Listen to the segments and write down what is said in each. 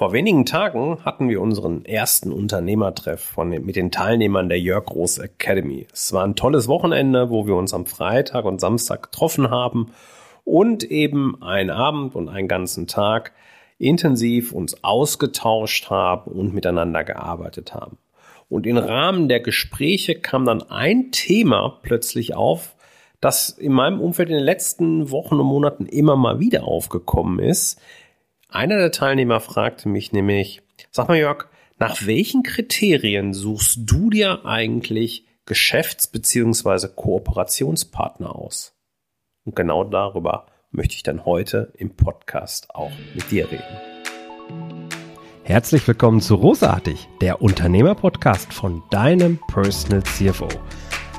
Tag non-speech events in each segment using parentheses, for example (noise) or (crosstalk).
Vor wenigen Tagen hatten wir unseren ersten Unternehmertreff von mit den Teilnehmern der Jörg Groß Academy. Es war ein tolles Wochenende, wo wir uns am Freitag und Samstag getroffen haben und eben einen Abend und einen ganzen Tag intensiv uns ausgetauscht haben und miteinander gearbeitet haben. Und im Rahmen der Gespräche kam dann ein Thema plötzlich auf, das in meinem Umfeld in den letzten Wochen und Monaten immer mal wieder aufgekommen ist, einer der Teilnehmer fragte mich nämlich, sag mal Jörg, nach welchen Kriterien suchst du dir eigentlich Geschäfts- bzw. Kooperationspartner aus? Und genau darüber möchte ich dann heute im Podcast auch mit dir reden. Herzlich willkommen zu Rosartig, der Unternehmer-Podcast von deinem Personal CFO.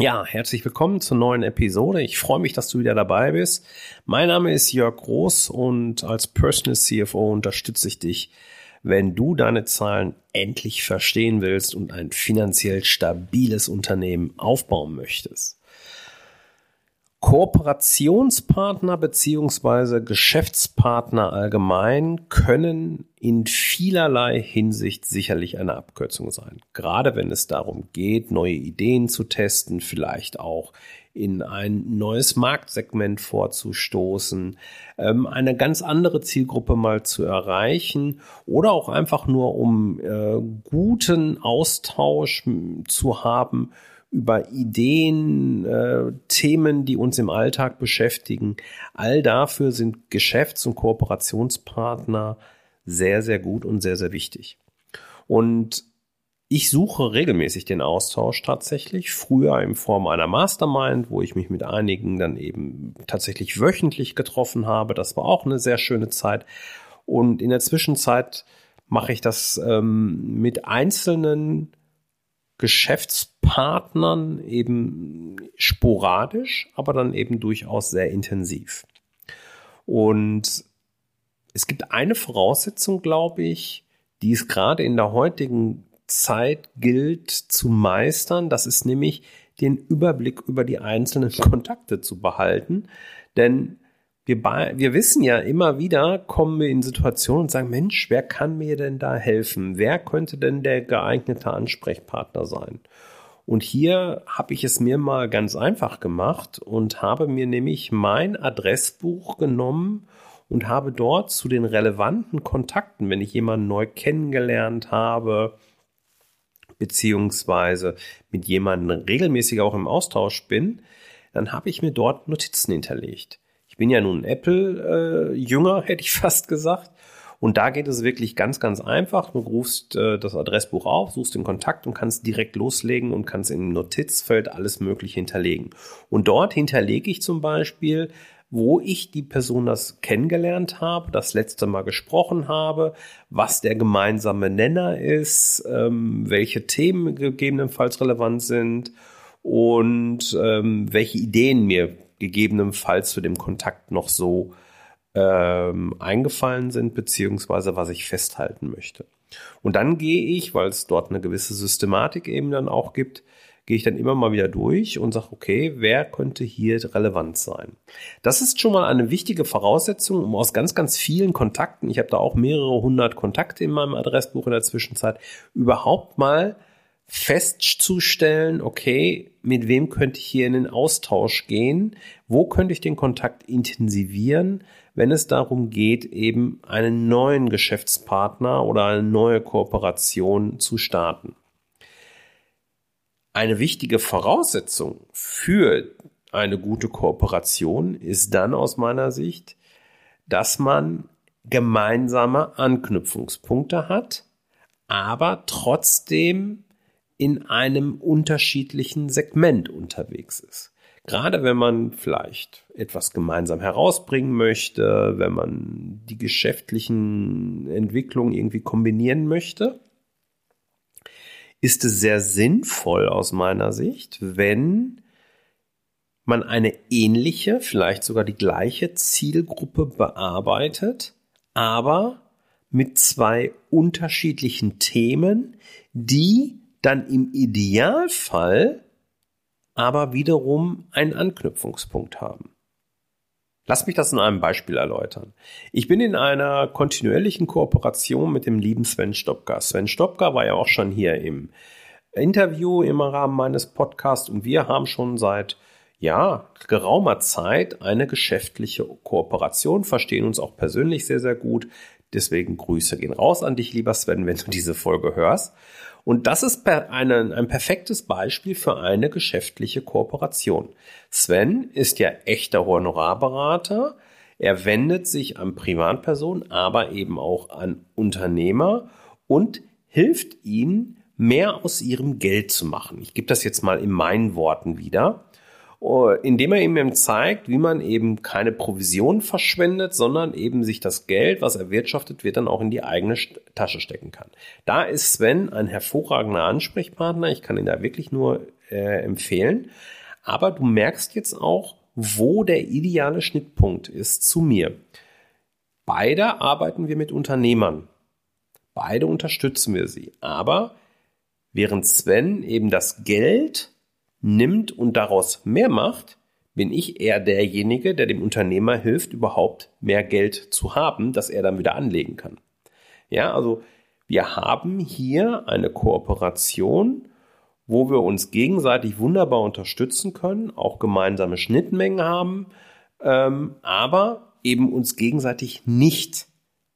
Ja, herzlich willkommen zur neuen Episode. Ich freue mich, dass du wieder dabei bist. Mein Name ist Jörg Groß und als Personal CFO unterstütze ich dich, wenn du deine Zahlen endlich verstehen willst und ein finanziell stabiles Unternehmen aufbauen möchtest. Kooperationspartner beziehungsweise Geschäftspartner allgemein können in vielerlei Hinsicht sicherlich eine Abkürzung sein. Gerade wenn es darum geht, neue Ideen zu testen, vielleicht auch in ein neues Marktsegment vorzustoßen, ähm, eine ganz andere Zielgruppe mal zu erreichen oder auch einfach nur um äh, guten Austausch zu haben über Ideen, äh, Themen, die uns im Alltag beschäftigen. All dafür sind Geschäfts- und Kooperationspartner sehr, sehr gut und sehr, sehr wichtig. Und ich suche regelmäßig den Austausch tatsächlich. Früher in Form einer Mastermind, wo ich mich mit einigen dann eben tatsächlich wöchentlich getroffen habe. Das war auch eine sehr schöne Zeit. Und in der Zwischenzeit mache ich das ähm, mit einzelnen Geschäftspartnern eben sporadisch, aber dann eben durchaus sehr intensiv. Und es gibt eine Voraussetzung, glaube ich, die es gerade in der heutigen Zeit gilt zu meistern. Das ist nämlich den Überblick über die einzelnen Kontakte zu behalten. Denn wir, wir wissen ja immer wieder, kommen wir in Situationen und sagen, Mensch, wer kann mir denn da helfen? Wer könnte denn der geeignete Ansprechpartner sein? Und hier habe ich es mir mal ganz einfach gemacht und habe mir nämlich mein Adressbuch genommen und habe dort zu den relevanten Kontakten, wenn ich jemanden neu kennengelernt habe, beziehungsweise mit jemandem regelmäßig auch im Austausch bin, dann habe ich mir dort Notizen hinterlegt bin ja nun Apple-Jünger, (laughs) hätte ich fast gesagt. Und da geht es wirklich ganz, ganz einfach. Du rufst äh, das Adressbuch auf, suchst den Kontakt und kannst direkt loslegen und kannst im Notizfeld alles Mögliche hinterlegen. Und dort hinterlege ich zum Beispiel, wo ich die Person das kennengelernt habe, das letzte Mal gesprochen habe, was der gemeinsame Nenner ist, ähm, welche Themen gegebenenfalls relevant sind und ähm, welche Ideen mir gegebenenfalls zu dem Kontakt noch so ähm, eingefallen sind, beziehungsweise was ich festhalten möchte. Und dann gehe ich, weil es dort eine gewisse Systematik eben dann auch gibt, gehe ich dann immer mal wieder durch und sage, okay, wer könnte hier relevant sein? Das ist schon mal eine wichtige Voraussetzung, um aus ganz, ganz vielen Kontakten, ich habe da auch mehrere hundert Kontakte in meinem Adressbuch in der Zwischenzeit, überhaupt mal festzustellen, okay, mit wem könnte ich hier in den Austausch gehen? Wo könnte ich den Kontakt intensivieren, wenn es darum geht, eben einen neuen Geschäftspartner oder eine neue Kooperation zu starten? Eine wichtige Voraussetzung für eine gute Kooperation ist dann aus meiner Sicht, dass man gemeinsame Anknüpfungspunkte hat, aber trotzdem in einem unterschiedlichen Segment unterwegs ist. Gerade wenn man vielleicht etwas gemeinsam herausbringen möchte, wenn man die geschäftlichen Entwicklungen irgendwie kombinieren möchte, ist es sehr sinnvoll aus meiner Sicht, wenn man eine ähnliche, vielleicht sogar die gleiche Zielgruppe bearbeitet, aber mit zwei unterschiedlichen Themen, die dann im Idealfall aber wiederum einen Anknüpfungspunkt haben. Lass mich das in einem Beispiel erläutern. Ich bin in einer kontinuierlichen Kooperation mit dem lieben Sven Stopka. Sven Stopka war ja auch schon hier im Interview im Rahmen meines Podcasts und wir haben schon seit ja, geraumer Zeit eine geschäftliche Kooperation, verstehen uns auch persönlich sehr, sehr gut. Deswegen Grüße gehen raus an dich, lieber Sven, wenn du diese Folge hörst. Und das ist eine, ein perfektes Beispiel für eine geschäftliche Kooperation. Sven ist ja echter Honorarberater. Er wendet sich an Privatpersonen, aber eben auch an Unternehmer und hilft ihnen, mehr aus ihrem Geld zu machen. Ich gebe das jetzt mal in meinen Worten wieder. Oh, indem er ihm zeigt, wie man eben keine Provision verschwendet, sondern eben sich das Geld, was erwirtschaftet wird, dann auch in die eigene Tasche stecken kann. Da ist Sven ein hervorragender Ansprechpartner. Ich kann ihn da wirklich nur äh, empfehlen. Aber du merkst jetzt auch, wo der ideale Schnittpunkt ist zu mir. Beide arbeiten wir mit Unternehmern. Beide unterstützen wir sie. Aber während Sven eben das Geld nimmt und daraus mehr macht, bin ich eher derjenige, der dem Unternehmer hilft, überhaupt mehr Geld zu haben, das er dann wieder anlegen kann. Ja, also wir haben hier eine Kooperation, wo wir uns gegenseitig wunderbar unterstützen können, auch gemeinsame Schnittmengen haben, ähm, aber eben uns gegenseitig nicht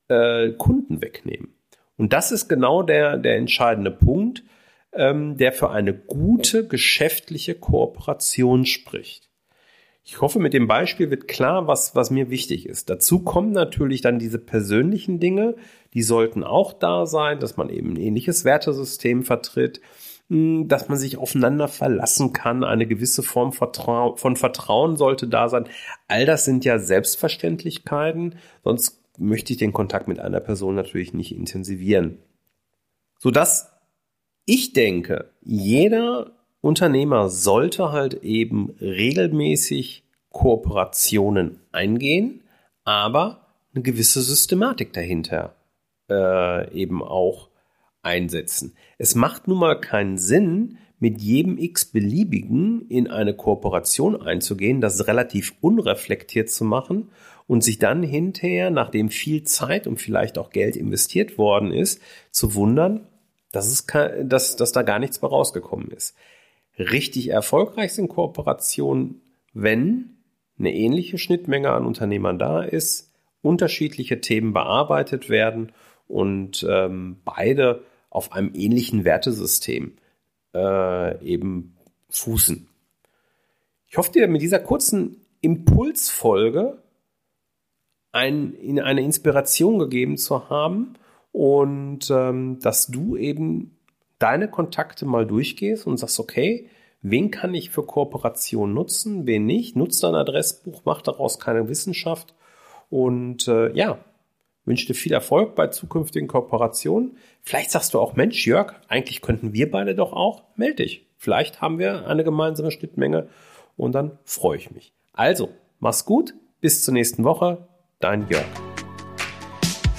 äh, Kunden wegnehmen. Und das ist genau der, der entscheidende Punkt, ähm, der für eine gute geschäftliche Kooperation spricht. Ich hoffe, mit dem Beispiel wird klar, was, was mir wichtig ist. Dazu kommen natürlich dann diese persönlichen Dinge, die sollten auch da sein, dass man eben ein ähnliches Wertesystem vertritt, hm, dass man sich aufeinander verlassen kann, eine gewisse Form von Vertrauen sollte da sein. All das sind ja Selbstverständlichkeiten, sonst möchte ich den Kontakt mit einer Person natürlich nicht intensivieren. Sodass ich denke, jeder Unternehmer sollte halt eben regelmäßig Kooperationen eingehen, aber eine gewisse Systematik dahinter äh, eben auch einsetzen. Es macht nun mal keinen Sinn, mit jedem x-beliebigen in eine Kooperation einzugehen, das relativ unreflektiert zu machen und sich dann hinterher, nachdem viel Zeit und vielleicht auch Geld investiert worden ist, zu wundern, dass, es, dass, dass da gar nichts mehr rausgekommen ist. Richtig erfolgreich sind Kooperationen, wenn eine ähnliche Schnittmenge an Unternehmern da ist, unterschiedliche Themen bearbeitet werden und ähm, beide auf einem ähnlichen Wertesystem äh, eben fußen. Ich hoffe dir mit dieser kurzen Impulsfolge ein, in eine Inspiration gegeben zu haben, und ähm, dass du eben deine Kontakte mal durchgehst und sagst, okay, wen kann ich für Kooperation nutzen, wen nicht, nutzt dein Adressbuch, mach daraus keine Wissenschaft und äh, ja, wünsche dir viel Erfolg bei zukünftigen Kooperationen. Vielleicht sagst du auch, Mensch, Jörg, eigentlich könnten wir beide doch auch, melde dich. Vielleicht haben wir eine gemeinsame Schnittmenge und dann freue ich mich. Also, mach's gut, bis zur nächsten Woche, dein Jörg.